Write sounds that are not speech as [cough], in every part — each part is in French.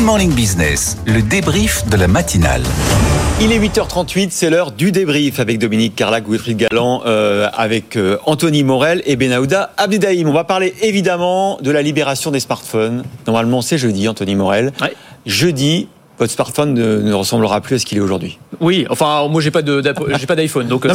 Good Morning Business, le débrief de la matinale. Il est 8h38, c'est l'heure du débrief avec Dominique Carlac, Wilfried Galland, euh, avec euh, Anthony Morel et Benahouda Abdedaïm. On va parler évidemment de la libération des smartphones. Normalement, c'est jeudi, Anthony Morel. Ouais. Jeudi, votre smartphone ne, ne ressemblera plus à ce qu'il est aujourd'hui. Oui, enfin moi j'ai pas de d'app- j'ai pas d'iPhone donc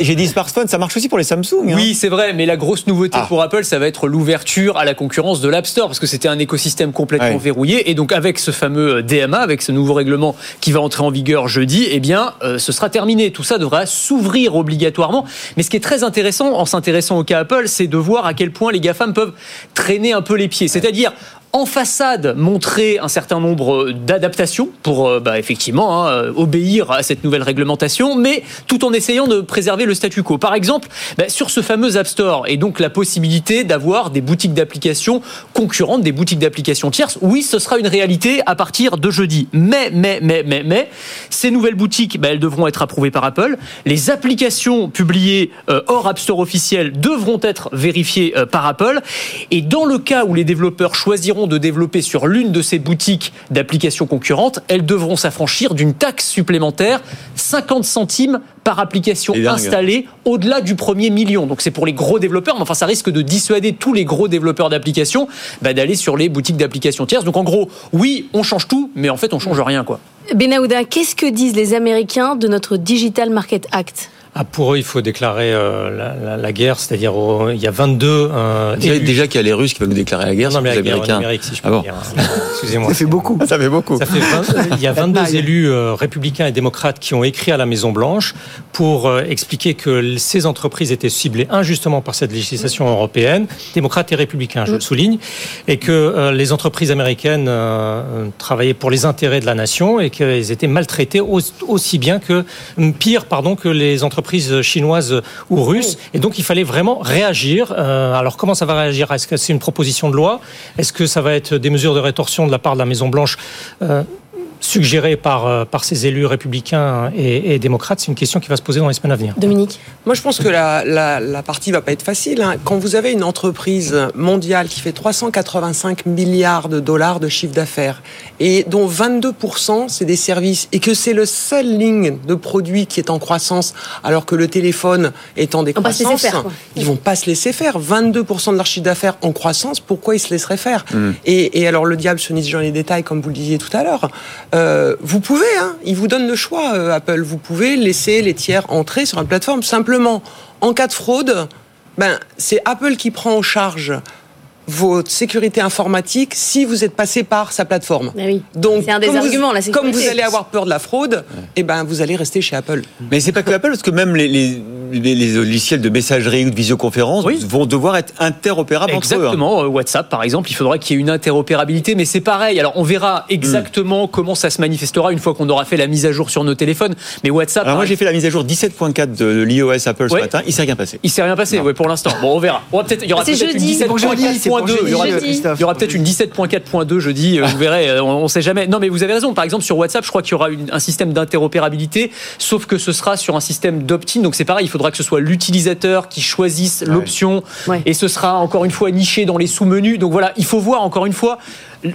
j'ai- dit smartphone, ça marche aussi pour les Samsung. hein. Oui, c'est vrai, mais la grosse nouveauté Ah. pour Apple, ça va être l'ouverture à la concurrence de l'App Store, parce que c'était un écosystème complètement Ouais. verrouillé. Et donc, avec ce fameux DMA, avec ce nouveau règlement qui va entrer en vigueur jeudi, eh bien, euh, ce sera terminé. Tout ça devra s'ouvrir obligatoirement. Mais ce qui est très intéressant, en s'intéressant au cas Apple, c'est de voir à quel point les GAFAM peuvent traîner un peu les pieds. C'est-à-dire, en façade, montrer un certain nombre d'adaptations pour euh, bah, effectivement hein, euh, obéir à cette nouvelle réglementation, mais tout en essayant de préserver le statu quo. Par exemple, bah, sur ce fameux App Store et donc la possibilité d'avoir des boutiques d'applications concurrentes, des boutiques d'applications tierces. Oui, ce sera une réalité à partir de jeudi. Mais, mais, mais, mais, mais, ces nouvelles boutiques, bah, elles devront être approuvées par Apple. Les applications publiées euh, hors App Store officiel devront être vérifiées par Apple. Et dans le cas où les développeurs choisiront de développer sur l'une de ces boutiques d'applications concurrentes, elles devront s'affranchir d'une taxe supplémentaire, 50 centimes par application installée au-delà du premier million. Donc c'est pour les gros développeurs, mais enfin ça risque de dissuader tous les gros développeurs d'applications bah, d'aller sur les boutiques d'applications tierces. Donc en gros, oui, on change tout, mais en fait on change rien quoi. Benahouda, qu'est-ce que disent les Américains de notre Digital Market Act? Ah, pour eux, il faut déclarer euh, la, la- la guerre, c'est-à-dire il y a 22 euh, Déjà, qu'il y a les Russes qui veulent nous déclarer la guerre non, mais les la guerre Américains. numérique, si je peux Ah bon dire. [laughs] Excusez-moi. Ça fait beaucoup. Ça fait beaucoup. Ça fait 20 [laughs] il y a 22 élus euh, républicains et démocrates qui ont écrit à la Maison Blanche pour euh, expliquer que ces entreprises étaient ciblées injustement par cette législation européenne, démocrates et républicains, je le souligne, et que euh, les entreprises américaines travaillaient pour les intérêts de la nation et qu'elles étaient maltraitées au- aussi bien que pire, pardon, que les entreprises chinoises ou russes. Et donc il fallait vraiment réagir. Euh, alors comment ça va réagir? Est-ce que c'est une proposition de loi? Est-ce que ça va être des mesures de rétorsion de la part de la Maison Suggérées par, euh, par ces élus républicains et, et démocrates C'est une question qui va se poser dans les semaines à venir. Dominique Moi, je pense que la, la, la partie va pas être facile. hein. Quand vous avez une entreprise mondiale qui fait 385 milliards de dollars de chiffre d'affaires et dont 22% c'est des services et que c'est le seul ligne de produits qui est en croissance alors que le téléphone est en décroissance, faire, ils vont pas se laisser faire. 22% de leur chiffre d'affaires en croissance, pourquoi ils se laisseraient faire? Et, et alors le diable se niche dans les détails, comme vous le disiez tout à l'heure. Euh, vous pouvez, hein, ils vous donnent le choix, euh, Apple. Vous pouvez laisser les tiers entrer sur la plateforme. Simplement, en cas de fraude, ben, c'est Apple qui prend en charge votre sécurité informatique si vous êtes passé par sa plateforme. Ah oui. Donc, C'est un des comme vous- arguments, la Comme sécurité. vous allez avoir peur de la fraude, eh ben, vous allez rester chez Apple. Mais c'est pas que Apple, parce que même les, les, les- logiciels de messagerie ou de visioconférence Oui. vont devoir être interopérables entre eux. hein. Exactement, euh, WhatsApp par exemple, il faudra qu'il y ait une interopérabilité, mais c'est pareil. Alors on verra exactement comment ça se manifestera une fois qu'on aura fait la mise à jour sur nos téléphones. Mais WhatsApp, Alors moi j'ai fait la mise à jour 17.4 de l'iOS Apple ce matin, il s'est rien passé. Il s'est rien passé, ouais, pour l'instant. Bon, on verra. On va peut-être, il y aura C'est peut-être une. C'est pour jeudi, c'est pour 17.4.2. Il y aura, peut-être une 17.4.2 jeudi. euh, Vous verrez, euh, on, on sait jamais. Non, mais vous avez raison. Par exemple, sur WhatsApp, je crois qu'il y aura une- un système d'interopérabilité, sauf que ce sera sur un système d'opt-in. Donc c'est pareil, il faudra que ce soit l'utilisateur qui choisisse l'option, Ouais. et ce sera encore une fois niché dans les sous-menus. Donc voilà, il faut voir encore une fois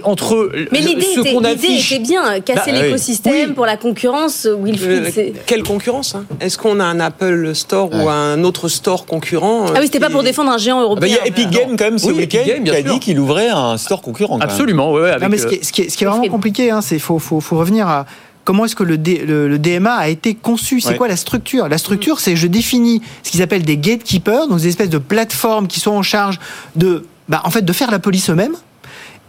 entre Mais le- l'idée ce l'idée était bien, casser Bah, oui. l'écosystème Oui. pour la concurrence, Wilfried. Euh, c'est- quelle concurrence hein Est-ce qu'on a un Apple Store ou un autre store concurrent Ah oui, c'était pas qui- pour défendre un géant Ah bah, européen. il y a Epic Games quand même ce Oui, week-end Epic Games, qui a sûr. dit qu'il ouvrait un store concurrent. Absolument, ouais, ouais, avec, Non, mais ce euh, qui est, ce qui est- ce qui est vraiment compliqué, hein, c'est faut, faut, faut revenir à comment est-ce que le, D- le, le DMA a été conçu? C'est Ouais. quoi la structure? La structure, c'est je définis ce qu'ils appellent des gatekeepers, donc des espèces de plateformes qui sont en charge de, bah, en fait, de faire la police eux-mêmes.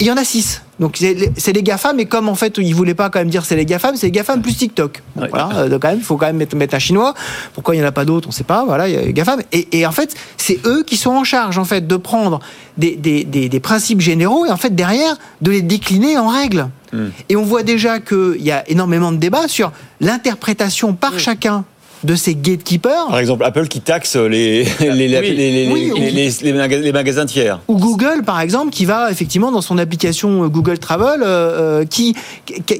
Il y en a six. Donc c'est les- GAFAM, mais comme en fait ils voulaient pas quand même dire c'est les GAFAM, c'est les GAFAM plus TikTok. Ouais. Voilà, euh, donc quand même, il faut quand même mettre, mettre un chinois. Pourquoi il n'y en a pas d'autres, on sait pas. Voilà, il y a les GAFAM. Et, et en fait, c'est eux qui sont en charge en fait de prendre des, des, des, des principes généraux et en fait derrière de les décliner en règles. Et on voit déjà qu'il y a énormément de débats sur l'interprétation par chacun de ces gatekeepers. Par exemple, Apple qui taxe les, magasins tiers. Ou Google, par exemple, qui va effectivement dans son application euh, Google Travel, euh, euh, qui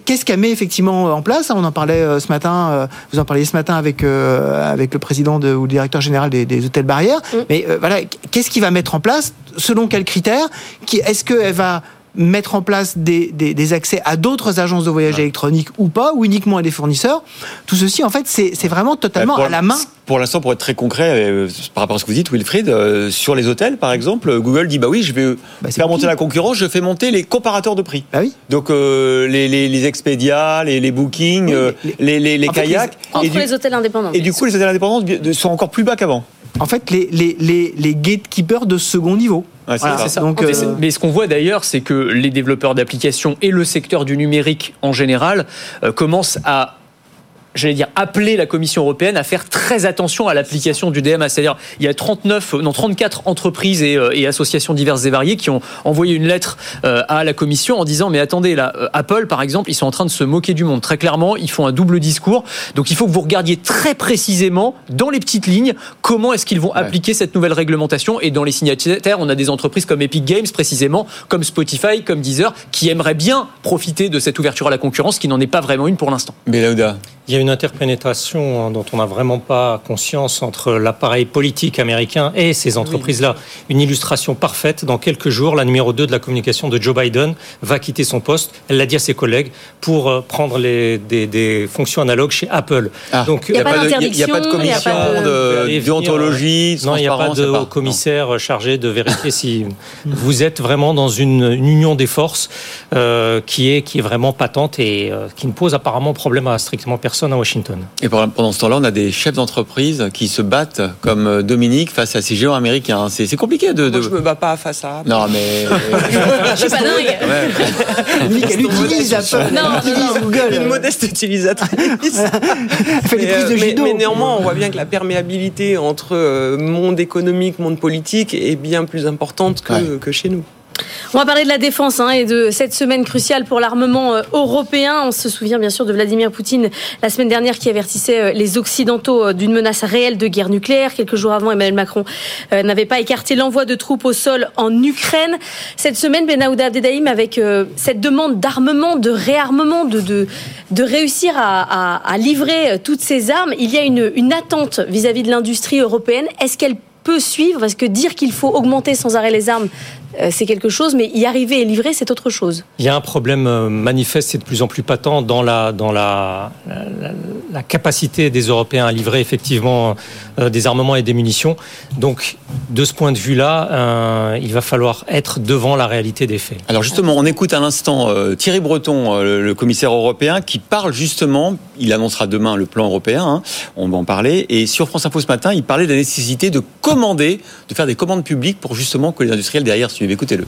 qu'est-ce qu'elle met effectivement en place On en parlait ce matin, vous en parliez ce matin avec euh, avec le président de, ou le directeur général des, des hôtels barrières. Mais euh, voilà, qu'est-ce qu'il va mettre en place Selon quels critères Est-ce qu'elle va mettre en place des, des, des accès à d'autres agences de voyage électroniques ou pas, ou uniquement à des fournisseurs. Tout ceci, en fait, c'est vraiment totalement à la main. Pour l'instant, pour être très concret, euh, par rapport à ce que vous dites, Wilfried, euh, sur les hôtels, par exemple, Google dit bah oui, je vais Bah, faire monter la concurrence, je fais monter les comparateurs de prix. Bah oui. Donc euh, les, les, les Expedia, les, les Booking, Oui, les- les, les, les en fait, kayaks, Entre et, du, les hôtels indépendants. et du coup les hôtels indépendants sont encore plus bas qu'avant. En fait, les, les, les, les gatekeepers de second niveau. Ouais, c'est Voilà. ça. Donc, Mais, euh, mais ce qu'on voit d'ailleurs, c'est que les développeurs d'applications et le secteur du numérique en général euh, commencent à j'allais dire, appeler la Commission européenne à faire très attention à l'application du DMA. C'est-à-dire, il y a 39, euh, non, 34 entreprises et, euh, et associations diverses et variées qui ont envoyé une lettre euh, à la Commission en disant, mais attendez, là, euh, Apple, par exemple, ils sont en train de se moquer du monde. Très clairement, ils font un double discours. Donc, il faut que vous regardiez très précisément, dans les petites lignes, comment est-ce qu'ils vont appliquer cette nouvelle réglementation. Et dans les signataires, on a des entreprises comme Epic Games, précisément, comme Spotify, comme Deezer, qui aimeraient bien profiter de cette ouverture à la concurrence, qui n'en est pas vraiment une pour l'instant. Mais Lauda, Il y a une interpénétration hein, dont on n'a vraiment pas conscience entre l'appareil politique américain et ces entreprises-là. Une illustration parfaite. Dans quelques jours, la numéro 2 de la communication de Joe Biden va quitter son poste. Elle l'a dit à ses collègues pour euh, prendre les, des, des fonctions analogues chez Apple. Ah. Donc, Il y a il pas de- il y a pas de commission de- de- déontologie, non, il n'y a pas de haut commissaire chargé de vérifier si [laughs] vous êtes vraiment dans une, une union des forces euh, qui, est, qui est vraiment patente et euh, qui ne pose apparemment problème à strictement personne à Washington. Et pendant ce temps-là, on a des chefs d'entreprise qui se battent comme euh, Dominique face à ces géants américains. C'est c'est compliqué de. de- Moi, je me bats pas face à. Non, mais. [laughs] Je suis pas dingue. Ouais. [laughs] Dominique, elle utilise Apple, Non, utilise Une Google. modeste utilisatrice. [laughs] Elle fait des mais, prises de euh, mais- judo. mais néanmoins, on voit bien que la perméabilité entre euh, monde économique, monde politique est bien plus importante que, Ouais. que chez nous. On va parler de la défense hein, et de cette semaine cruciale pour l'armement euh, européen. On se souvient bien sûr de Vladimir Poutine la semaine dernière qui avertissait euh, les Occidentaux euh, d'une menace réelle de guerre nucléaire. Quelques jours avant, Emmanuel Macron n'avait pas écarté l'envoi de troupes au sol en Ukraine. Cette semaine, Benahouda Abdedaïm, avec cette demande d'armement, de réarmement, de, réussir à, livrer toutes ces armes, il y a une, attente vis-à-vis de l'industrie européenne. Est-ce qu'elle peut suivre? Parce que dire qu'il faut augmenter sans arrêt les armes, c'est quelque chose, mais y arriver et livrer, c'est autre chose. Il y a un problème euh, manifeste et de plus en plus patent dans la, dans la, la, la capacité des Européens à livrer effectivement euh, des armements et des munitions. Donc, de ce point de vue-là, euh, il va falloir être devant la réalité des faits. Alors justement, on écoute à l'instant euh, Thierry Breton, euh, le- le commissaire européen, qui parle justement, il annoncera demain le plan européen, hein, on va en parler, et sur France Info ce matin, il parlait de la nécessité de commander, de faire des commandes publiques pour justement que les industriels derrière suivent. Écoutez-le.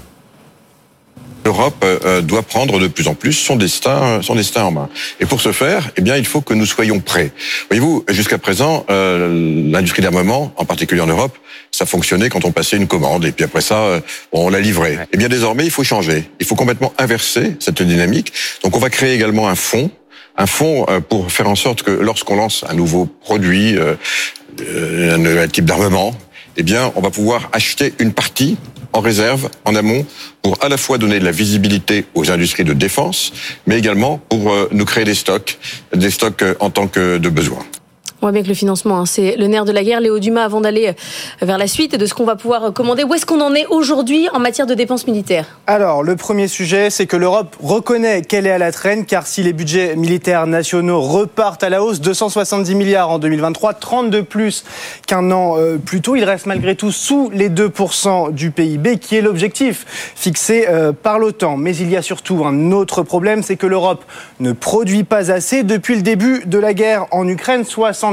L'Europe euh, doit prendre de plus en plus son destin, son destin en main. Et pour ce faire, eh bien, il faut que nous soyons prêts. Voyez-vous, jusqu'à présent, euh, l'industrie d'armement, en particulier en Europe, ça fonctionnait quand on passait une commande et puis après ça, euh, on la livrait. Eh bien, désormais, il faut changer. Il faut complètement inverser cette dynamique. Donc, on va créer également un fonds, un fonds euh, pour faire en sorte que lorsqu'on lance un nouveau produit, euh, euh, un, un type d'armement, eh bien, on va pouvoir acheter une partie en réserve, en amont, pour à la fois donner de la visibilité aux industries de défense, mais également pour euh, nous créer des stocks, des stocks euh, en tant que de besoin. On voit bien que le financement, hein, c'est le nerf de la guerre. Léo Dumas, avant d'aller euh, vers la suite de ce qu'on va pouvoir euh, commander, où est-ce qu'on en est aujourd'hui en matière de dépenses militaires? Alors, le premier sujet, c'est que l'Europe reconnaît qu'elle est à la traîne, car si les budgets militaires nationaux repartent à la hausse, 270 milliards en 2023, 30 de plus qu'un an euh, plus tôt, il reste malgré tout sous les 2% du PIB, qui est l'objectif fixé par l'OTAN. Mais il y a surtout un autre problème, c'est que l'Europe ne produit pas assez. Depuis le début de la guerre en Ukraine,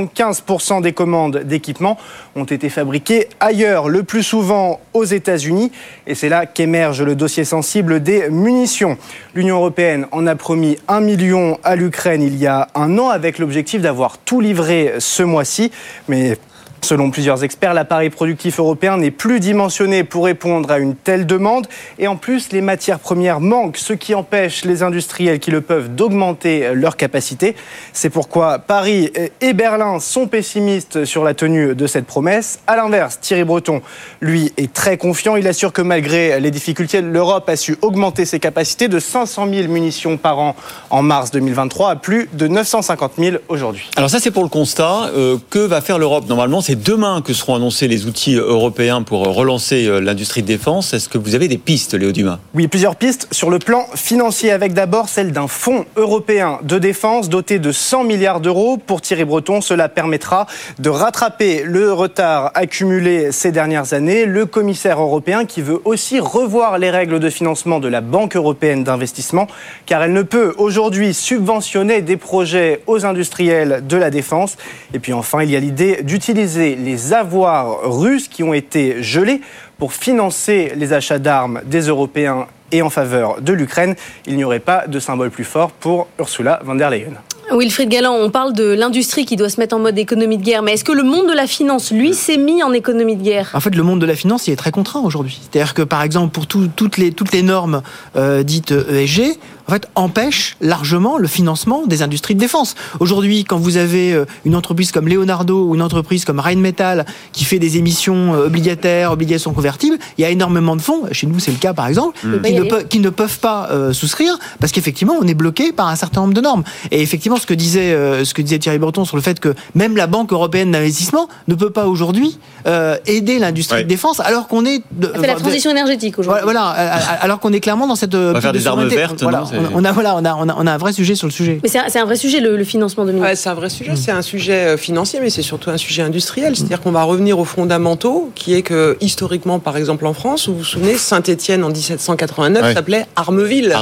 75% des commandes d'équipements ont été fabriquées ailleurs, le plus souvent aux États-Unis. Et c'est là qu'émerge le dossier sensible des munitions. L'Union européenne en a promis un million à l'Ukraine il y a un an, avec l'objectif d'avoir tout livré ce mois-ci. Mais Selon plusieurs experts, l'appareil productif européen n'est plus dimensionné pour répondre à une telle demande. Et en plus, les matières premières manquent, ce qui empêche les industriels qui le peuvent d'augmenter leur capacité. C'est pourquoi Paris et Berlin sont pessimistes sur la tenue de cette promesse. À l'inverse, Thierry Breton, lui, est très confiant. Il assure que malgré les difficultés, l'Europe a su augmenter ses capacités de 500 000 munitions par an en mars 2023 à plus de 950 000 aujourd'hui. Alors ça c'est pour le constat. Euh, que va faire l'Europe? Normalement c'est demain que seront annoncés les outils européens pour relancer l'industrie de défense. Est-ce que vous avez des pistes, Léo Dumas? Oui, plusieurs pistes sur le plan financier, avec d'abord celle d'un fonds européen de défense doté de 100 milliards d'euros. Pour Thierry Breton, cela permettra de rattraper le retard accumulé ces dernières années. Le commissaire européen qui veut aussi revoir les règles de financement de la Banque européenne d'investissement, car elle ne peut aujourd'hui subventionner des projets aux industriels de la défense. Et puis enfin, il y a l'idée d'utiliser les avoirs russes qui ont été gelés pour financer les achats d'armes des Européens et en faveur de l'Ukraine. Il n'y aurait pas de symbole plus fort pour Ursula von der Leyen. Wilfried Galland, on parle de l'industrie qui doit se mettre en mode économie de guerre, mais est-ce que le monde de la finance, lui, s'est mis en économie de guerre? En fait, le monde de la finance, il est très contraint aujourd'hui. C'est-à-dire que, par exemple, pour toutes, les, toutes les normes euh, dites ESG, en fait, empêche largement le financement des industries de défense. Aujourd'hui, quand vous avez euh, une entreprise comme Leonardo ou une entreprise comme Rheinmetall qui fait des émissions euh, obligataires, obligations convertibles, il y a énormément de fonds, chez nous c'est le cas par exemple, qui, ne qui, ne peuvent pas souscrire parce qu'effectivement on est bloqué par un certain nombre de normes. Et effectivement, ce que disait, euh, ce que disait Thierry Breton sur le fait que même la Banque européenne d'investissement ne peut pas aujourd'hui euh, aider l'industrie de défense alors qu'on est. De, la transition énergétique aujourd'hui. Voilà, euh, alors qu'on est clairement dans cette. On va faire des armes vertes. Voilà, on, a, voilà, on a, on a, un vrai sujet sur le sujet. Mais c'est un, vrai sujet le, financement de ouais, C'est un vrai sujet. C'est un sujet financier, mais c'est surtout un sujet industriel. C'est-à-dire qu'on va revenir aux fondamentaux, qui est que historiquement, par exemple en France, vous vous souvenez, Saint-Étienne en 1789 s'appelait Armeville.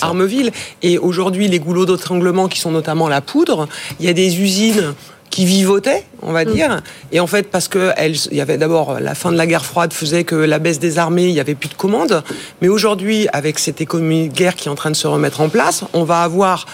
Armeville. Et aujourd'hui, les goulots d'étranglement qui sont notamment la poudre. Il y a des usines qui vivotaient, on va mm. dire. Et en fait, parce que il y avait d'abord la fin de la guerre froide faisait que la baisse des armées, il y avait plus de commandes. Mais aujourd'hui, avec cette économie de guerre qui est en train de se remettre en place, on va avoir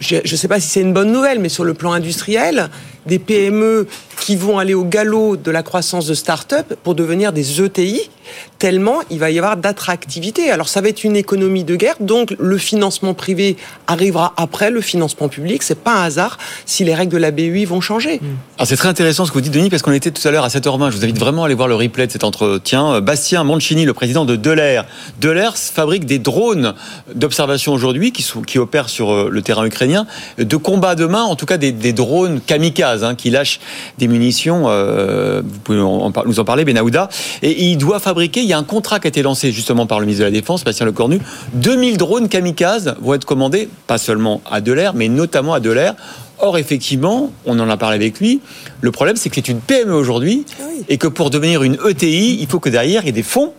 je ne sais pas si c'est une bonne nouvelle, mais sur le plan industriel, des PME qui vont aller au galop de la croissance de start-up pour devenir des ETI tellement il va y avoir d'attractivité. Alors ça va être une économie de guerre, donc le financement privé arrivera après le financement public. C'est pas un hasard si les règles de la BUI vont changer. Hmm. c'est très intéressant ce que vous dites, Denis, parce qu'on était tout à l'heure à 7h20. Je vous invite vraiment à aller voir le replay de cet entretien. Bastien Mancini, le président de Delair. Delair fabrique des drones d'observation aujourd'hui qui, qui opèrent sur euh, le terrain ukrainien, de combat demain, en tout cas des, drones kamikazes hein, qui lâchent des munitions. Euh, vous pouvez nous en parler, Benahouda. Et il doit fabriquer il y a un contrat qui a été lancé justement par le ministre de la Défense, Bastien Lecornu. 2000 drones kamikazes vont être commandés, pas seulement à Delair, mais notamment à Delair. Or, effectivement, on en a parlé avec lui, le problème c'est que c'est une PME aujourd'hui ah et que pour devenir une ETI, il faut que derrière il y ait des fonds.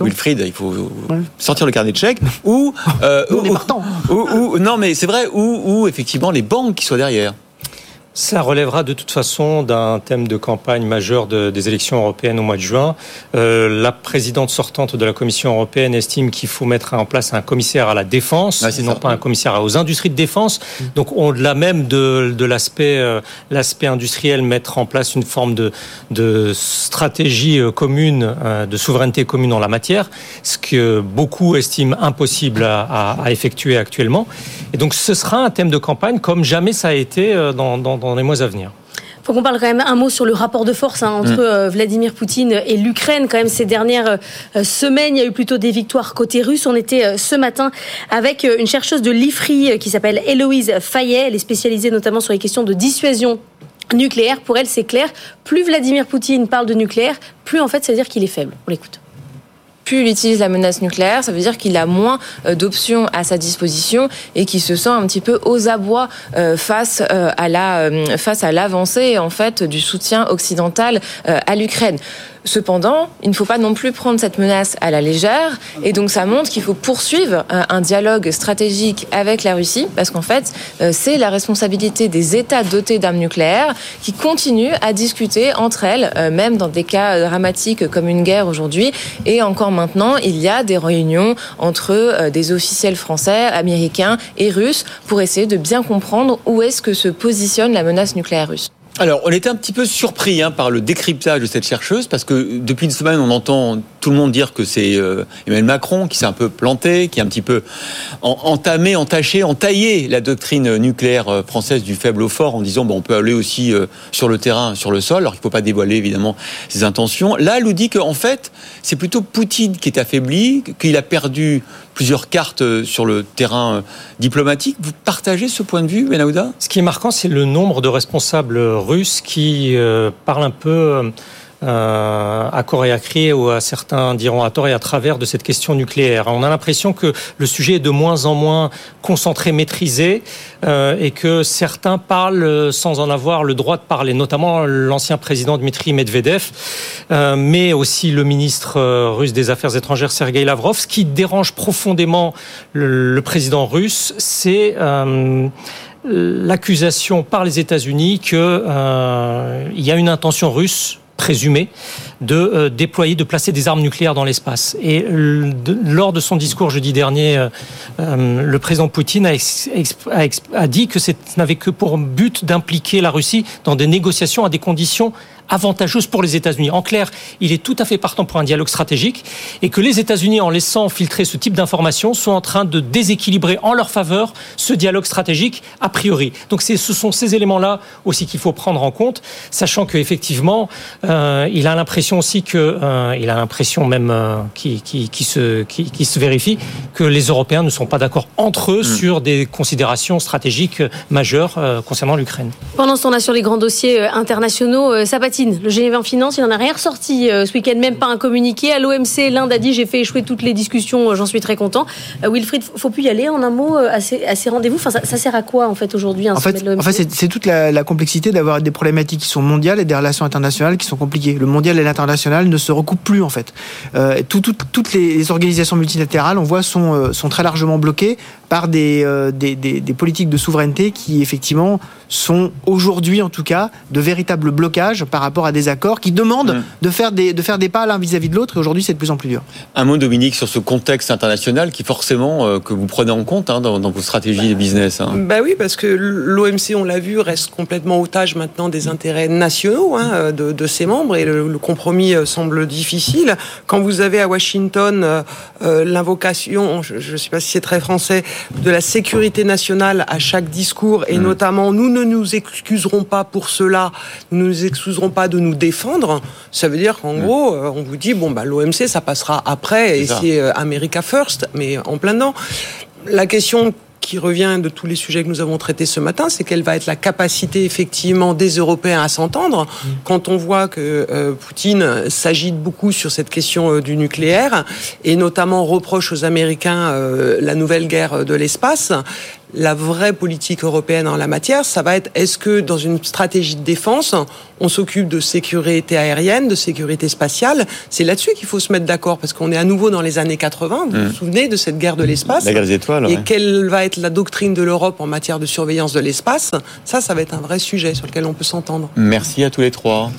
Wilfried, il faut sortir le carnet de chèques ou, euh, [laughs] ou, non mais c'est vrai, ou, ou effectivement les banques qui soient derrière. Ça relèvera de toute façon d'un thème de campagne majeur des élections européennes au mois de juin. Euh, la présidente sortante de la Commission européenne estime qu'il faut mettre en place un commissaire à la défense, et non pas un commissaire aux industries de défense. Mm. Donc, au-delà même de, de l'aspect euh, l'aspect industriel, mettre en place une forme de, de stratégie euh, commune, euh, de souveraineté commune en la matière, ce que beaucoup estiment impossible à, à, à effectuer actuellement. Et donc, ce sera un thème de campagne comme jamais ça a été dans, dans dans les mois à venir faut qu'on parle quand même un mot sur le rapport de force hein, entre mm. euh, Vladimir Poutine et l'Ukraine. Quand même, ces dernières euh, semaines, il y a eu plutôt des victoires côté russe. On était euh, ce matin avec une chercheuse de l'IFRI qui s'appelle Héloïse Fayet. Elle est spécialisée notamment sur les questions de dissuasion nucléaire. Pour elle, c'est clair. Plus Vladimir Poutine parle de nucléaire, plus en fait, ça veut dire qu'il est faible. On l'écoute plus il utilise la menace nucléaire, ça veut dire qu'il a moins euh, d'options à sa disposition et qu'il se sent un petit peu aux abois euh, face euh, à la face à l'avancée en fait du soutien occidental à l'Ukraine. Cependant, il ne faut pas non plus prendre cette menace à la légère. Et donc, ça montre qu'il faut poursuivre euh, un dialogue stratégique avec la Russie, parce qu'en fait, euh, c'est la responsabilité des États dotés d'armes nucléaires qui continuent à discuter entre elles, euh, même dans des cas dramatiques comme une guerre aujourd'hui. Et encore maintenant, il y a des réunions entre des officiels français, américains et russes pour essayer de bien comprendre où est-ce que se positionne la menace nucléaire russe. Alors, on était un petit peu surpris hein, par le décryptage de cette chercheuse, parce que depuis une semaine, on entend tout le monde dire que c'est euh, Emmanuel Macron qui s'est un peu planté, qui a un petit peu entamé, entaché, entaillé la doctrine nucléaire euh, française du faible au fort en disant bon, on peut aller aussi euh, sur le terrain, sur le sol. Alors il ne faut pas dévoiler évidemment ses intentions. Là, elle nous dit qu'en fait, c'est plutôt Poutine qui est affaibli, qu'il a perdu plusieurs cartes sur le terrain diplomatique. Vous partagez ce point de vue, Benahouda? Ce qui est marquant, c'est le nombre de responsables russes qui parlent un peu euh, et à cri, ou à certains diront à tort et à travers de cette question nucléaire. On a l'impression que le sujet est de moins en moins concentré, maîtrisé, euh, et que certains parlent sans en avoir le droit de parler, notamment l'ancien président Dmitri Medvedev, euh, mais aussi le ministre euh, russe des Affaires étrangères Sergei Lavrov. Ce qui dérange profondément le, le président russe, c'est euh, l'accusation par les États-Unis qu'il euh, y a une intention russe présumé de euh, déployer, de placer des armes nucléaires dans l'espace. Et lors de son discours jeudi dernier, euh, euh, le président Poutine a, a dit que ce n'avait que pour but d'impliquer la Russie dans des négociations à des conditions avantageuse pour les États-Unis. En clair, il est tout à fait partant pour un dialogue stratégique et que les États-Unis, en laissant filtrer ce type d'informations, sont en train de déséquilibrer en leur faveur ce dialogue stratégique a priori. Donc ce sont ces éléments-là aussi qu'il faut prendre en compte, sachant qu'effectivement, euh, il a l'impression aussi que, euh, il a l'impression même euh, qui, qui, qui, se, qui, qui, se vérifie que les Européens ne sont pas d'accord entre eux mm. sur des considérations stratégiques majeures euh, concernant l'Ukraine. Pendant ce temps-là, sur les grands dossiers internationaux, euh, Sabati le G20 Finance, il n'en a rien ressorti euh, ce week-end, même pas un communiqué. À l'OMC, l'Inde a dit j'ai fait échouer toutes les discussions, euh, j'en suis très content. Euh, Wilfried, faut plus y aller en un mot à ces, rendez-vous? Enfin, ça, sert à quoi en fait aujourd'hui En fait, en fait c'est toute la, complexité d'avoir des problématiques qui sont mondiales et des relations internationales qui sont compliquées. Le mondial et l'international ne se recoupent plus en fait. toutes les organisations multilatérales, on voit, sont, sont très largement bloquées par des, des, des politiques de souveraineté qui effectivement sont aujourd'hui en tout cas de véritables blocages par rapport à des accords qui demandent mmh. de, faire des, de faire des pas l'un vis-à-vis de l'autre et aujourd'hui c'est de plus en plus dur. Un mot Dominique sur ce contexte international qui forcément euh, que vous prenez en compte hein, dans, dans, vos stratégies de business. Hein. Bah oui parce que l'OMC on l'a vu reste complètement otage maintenant des intérêts nationaux hein, de, de, ses membres et le, le, compromis euh, semble difficile. Quand vous avez à Washington euh, euh l'invocation, je ne sais pas si c'est très français, de la sécurité nationale à chaque discours et mmh. notamment nous ne nous excuserons pas pour cela, nous ne nous excuserons pas de nous défendre, ça veut dire qu'en mm. gros, euh, on vous dit, bon, bah, l'OMC, ça passera après, et c'est euh, America First, mais en plein dedans. La question qui revient de tous les sujets que nous avons traités ce matin, c'est quelle va être la capacité effectivement des Européens à s'entendre mm. quand on voit que euh, Poutine s'agite beaucoup sur cette question du nucléaire et notamment reproche aux Américains la nouvelle guerre de l'espace la vraie politique européenne en la matière, ça va être est-ce que dans une stratégie de défense, on s'occupe de sécurité aérienne, de sécurité spatiale? C'est là-dessus qu'il faut se mettre d'accord parce qu'on est à nouveau dans les années 80. Vous vous mmh. souvenez de cette guerre de l'espace? La guerre des étoiles. Et quelle va être la doctrine de l'Europe en matière de surveillance de l'espace? Ça, ça va être un vrai sujet sur lequel on peut s'entendre. Merci à tous les trois.